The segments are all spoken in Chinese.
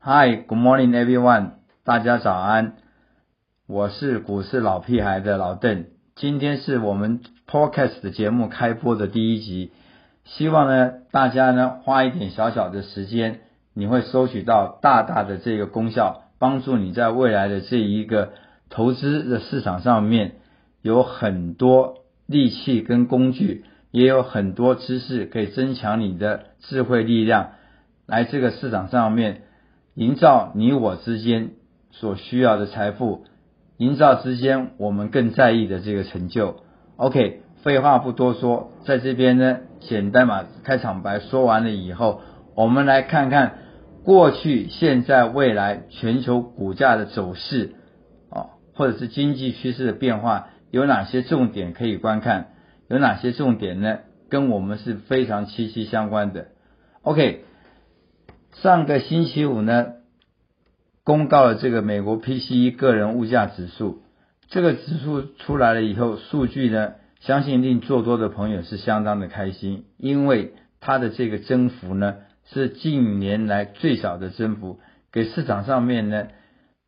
Hi, good morning, everyone. 大家早安，我是股市老屁孩的老邓。今天是我们 Podcast 的节目开播的第一集，希望呢大家呢花一点小小的时间，你会收取到大大的这个功效，帮助你在未来的这一个投资的市场上面有很多利器跟工具，也有很多知识可以增强你的智慧力量，来这个市场上面营造你我之间。所需要的财富，营造之间我们更在意的这个成就。OK，废话不多说，在这边呢，简单把开场白说完了以后，我们来看看过去、现在、未来全球股价的走势啊，或者是经济趋势的变化，有哪些重点可以观看？有哪些重点呢？跟我们是非常息息相关的。OK，上个星期五呢？公告了这个美国 PCE 个人物价指数，这个指数出来了以后，数据呢，相信令做多的朋友是相当的开心，因为它的这个增幅呢是近年来最小的增幅，给市场上面呢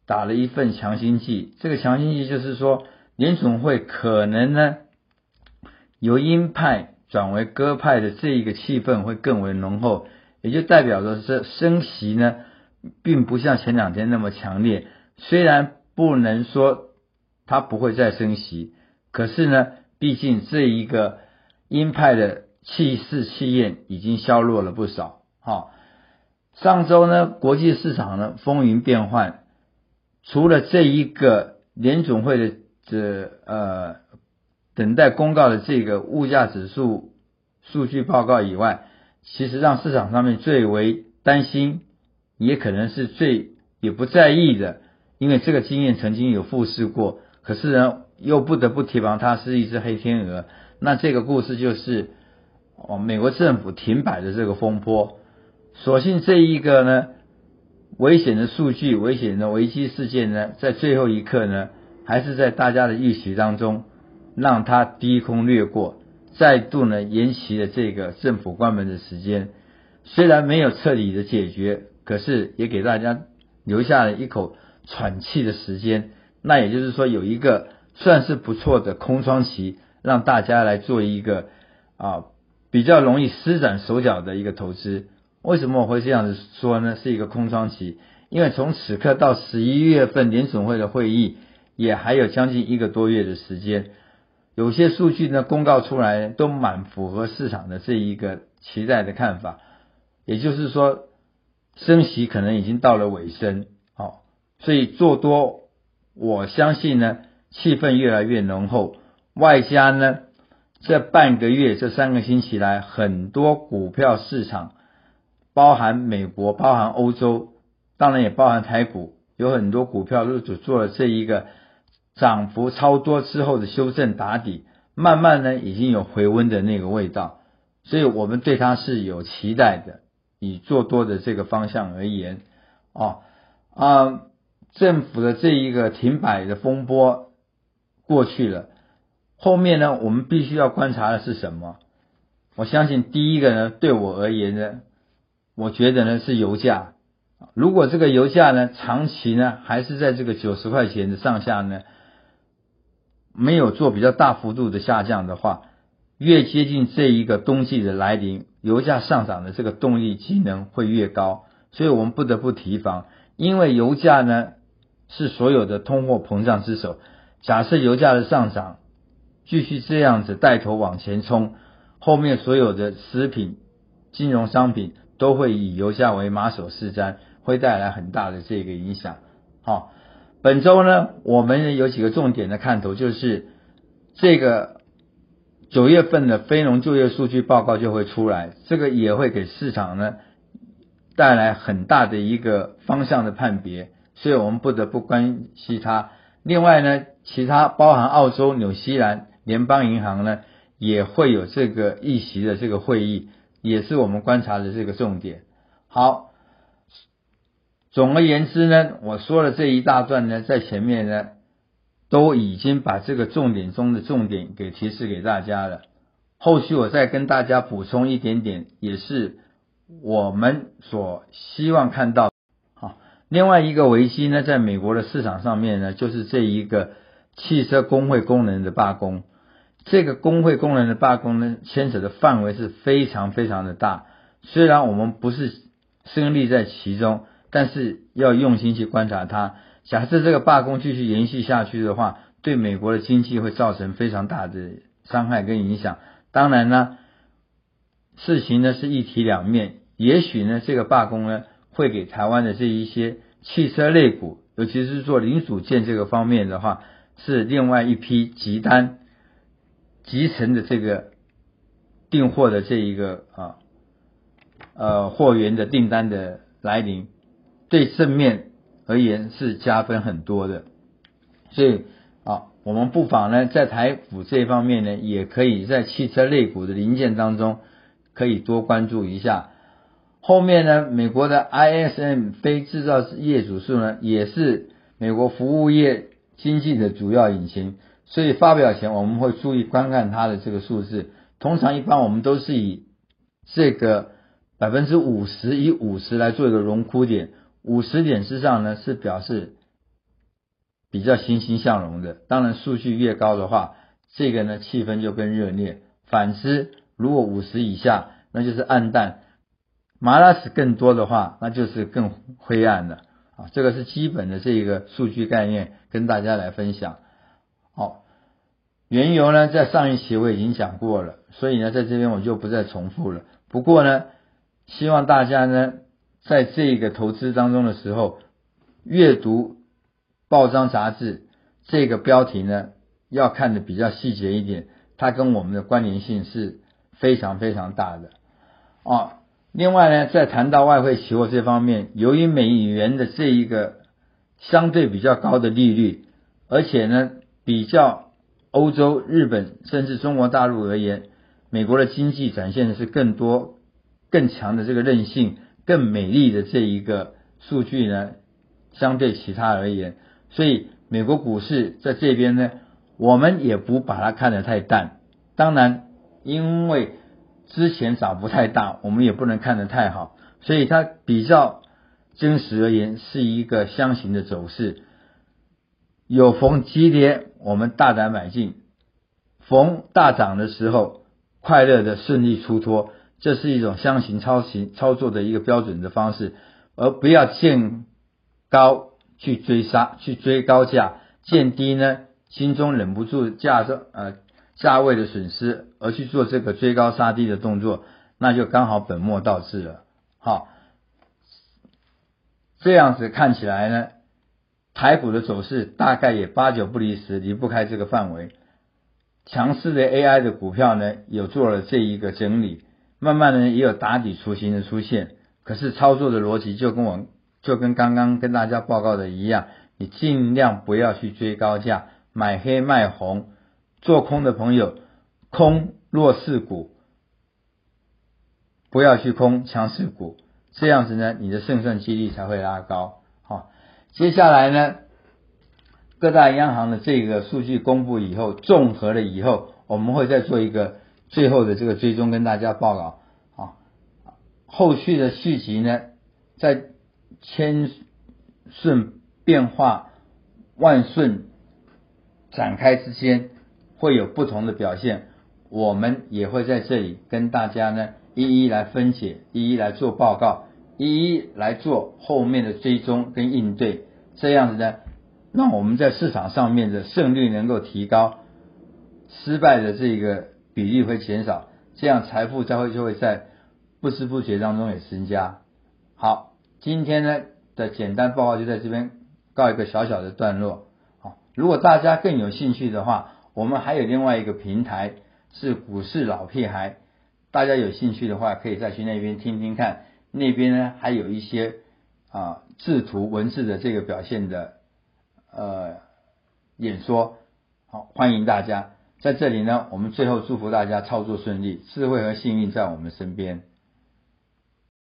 打了一份强心剂。这个强心剂就是说，联总会可能呢由鹰派转为鸽派的这一个气氛会更为浓厚，也就代表着是升息呢。并不像前两天那么强烈，虽然不能说它不会再升息，可是呢，毕竟这一个鹰派的气势气焰已经削弱了不少。好，上周呢，国际市场呢风云变幻，除了这一个联总会的这呃等待公告的这个物价指数数据报告以外，其实让市场上面最为担心。也可能是最也不在意的，因为这个经验曾经有复试过，可是呢又不得不提防它是一只黑天鹅。那这个故事就是哦，美国政府停摆的这个风波。所幸这一个呢危险的数据、危险的危机事件呢，在最后一刻呢，还是在大家的预期当中，让它低空掠过，再度呢延期了这个政府关门的时间。虽然没有彻底的解决。可是也给大家留下了一口喘气的时间，那也就是说有一个算是不错的空窗期，让大家来做一个啊比较容易施展手脚的一个投资。为什么我会这样子说呢？是一个空窗期，因为从此刻到十一月份联总会的会议也还有将近一个多月的时间，有些数据呢公告出来都蛮符合市场的这一个期待的看法，也就是说。升息可能已经到了尾声，好，所以做多，我相信呢，气氛越来越浓厚。外加呢，这半个月、这三个星期来，很多股票市场，包含美国、包含欧洲，当然也包含台股，有很多股票入主做了这一个涨幅超多之后的修正打底，慢慢呢已经有回温的那个味道，所以我们对它是有期待的。以做多的这个方向而言，啊啊，政府的这一个停摆的风波过去了，后面呢，我们必须要观察的是什么？我相信第一个呢，对我而言呢，我觉得呢是油价。如果这个油价呢长期呢还是在这个九十块钱的上下呢，没有做比较大幅度的下降的话。越接近这一个冬季的来临，油价上涨的这个动力机能会越高，所以我们不得不提防，因为油价呢是所有的通货膨胀之首。假设油价的上涨继续这样子带头往前冲，后面所有的食品、金融商品都会以油价为马首是瞻，会带来很大的这个影响。好，本周呢，我们有几个重点的看头，就是这个。九月份的非农就业数据报告就会出来，这个也会给市场呢带来很大的一个方向的判别，所以我们不得不关心它。另外呢，其他包含澳洲、纽西兰联邦银行呢也会有这个议席的这个会议，也是我们观察的这个重点。好，总而言之呢，我说了这一大段呢，在前面呢。都已经把这个重点中的重点给提示给大家了，后续我再跟大家补充一点点，也是我们所希望看到。好，另外一个危机呢，在美国的市场上面呢，就是这一个汽车工会工人的罢工。这个工会工人的罢工呢，牵扯的范围是非常非常的大。虽然我们不是胜利在其中，但是要用心去观察它。假设这个罢工继续延续下去的话，对美国的经济会造成非常大的伤害跟影响。当然呢，事情呢是一体两面。也许呢，这个罢工呢，会给台湾的这一些汽车类股，尤其是做零组件这个方面的话，是另外一批急单、集成的这个订货的这一个啊呃货源的订单的来临，对正面而言是加分很多的。所以啊，我们不妨呢，在台股这方面呢，也可以在汽车类股的零件当中，可以多关注一下。后面呢，美国的 ISM 非制造业指数呢，也是美国服务业经济的主要引擎，所以发表前我们会注意观看它的这个数字。通常一般我们都是以这个百分之五十以五十来做一个荣枯点，五十点之上呢是表示比较欣欣向荣的。当然数据越高的话，这个呢气氛就更热烈。反之，如果五十以下，那就是暗淡。马拉斯更多的话，那就是更灰暗的啊。这个是基本的这个数据概念，跟大家来分享。好，原油呢，在上一期我已经讲过了，所以呢，在这边我就不再重复了。不过呢，希望大家呢，在这个投资当中的时候，阅读报章杂志这个标题呢，要看的比较细节一点，它跟我们的关联性是非常非常大的啊。另外呢，在谈到外汇期货这方面，由于美元的这一个相对比较高的利率，而且呢，比较欧洲、日本甚至中国大陆而言，美国的经济展现的是更多、更强的这个韧性、更美丽的这一个数据呢，相对其他而言，所以美国股市在这边呢，我们也不把它看得太淡。当然，因为之前涨幅太大，我们也不能看得太好，所以它比较真实而言是一个箱型的走势。有逢急跌，我们大胆买进；逢大涨的时候，快乐的顺利出脱。这是一种箱型操行操作的一个标准的方式，而不要见高去追杀，去追高价；见低呢，心中忍不住价呃。价位的损失而去做这个追高杀低的动作，那就刚好本末倒置了。好，这样子看起来呢，台股的走势大概也八九不离十，离不开这个范围。强势的 AI 的股票呢，有做了这一个整理，慢慢的也有打底雏形的出现。可是操作的逻辑就跟我就跟刚刚跟大家报告的一样，你尽量不要去追高价，买黑卖红。做空的朋友，空弱势股，不要去空强势股，这样子呢，你的胜算几率才会拉高。好，接下来呢，各大央行的这个数据公布以后，综合了以后，我们会再做一个最后的这个追踪，跟大家报告。后续的续集呢，在千顺变化万顺展开之间。会有不同的表现，我们也会在这里跟大家呢一一来分解，一一来做报告，一一来做后面的追踪跟应对，这样子呢，让我们在市场上面的胜率能够提高，失败的这个比例会减少，这样财富才会就会在不知不觉当中也增加。好，今天呢的简单报告就在这边告一个小小的段落。好，如果大家更有兴趣的话。我们还有另外一个平台是股市老屁孩，大家有兴趣的话，可以再去那边听听看。那边呢还有一些啊制图文字的这个表现的呃演说，好欢迎大家在这里呢。我们最后祝福大家操作顺利，智慧和幸运在我们身边。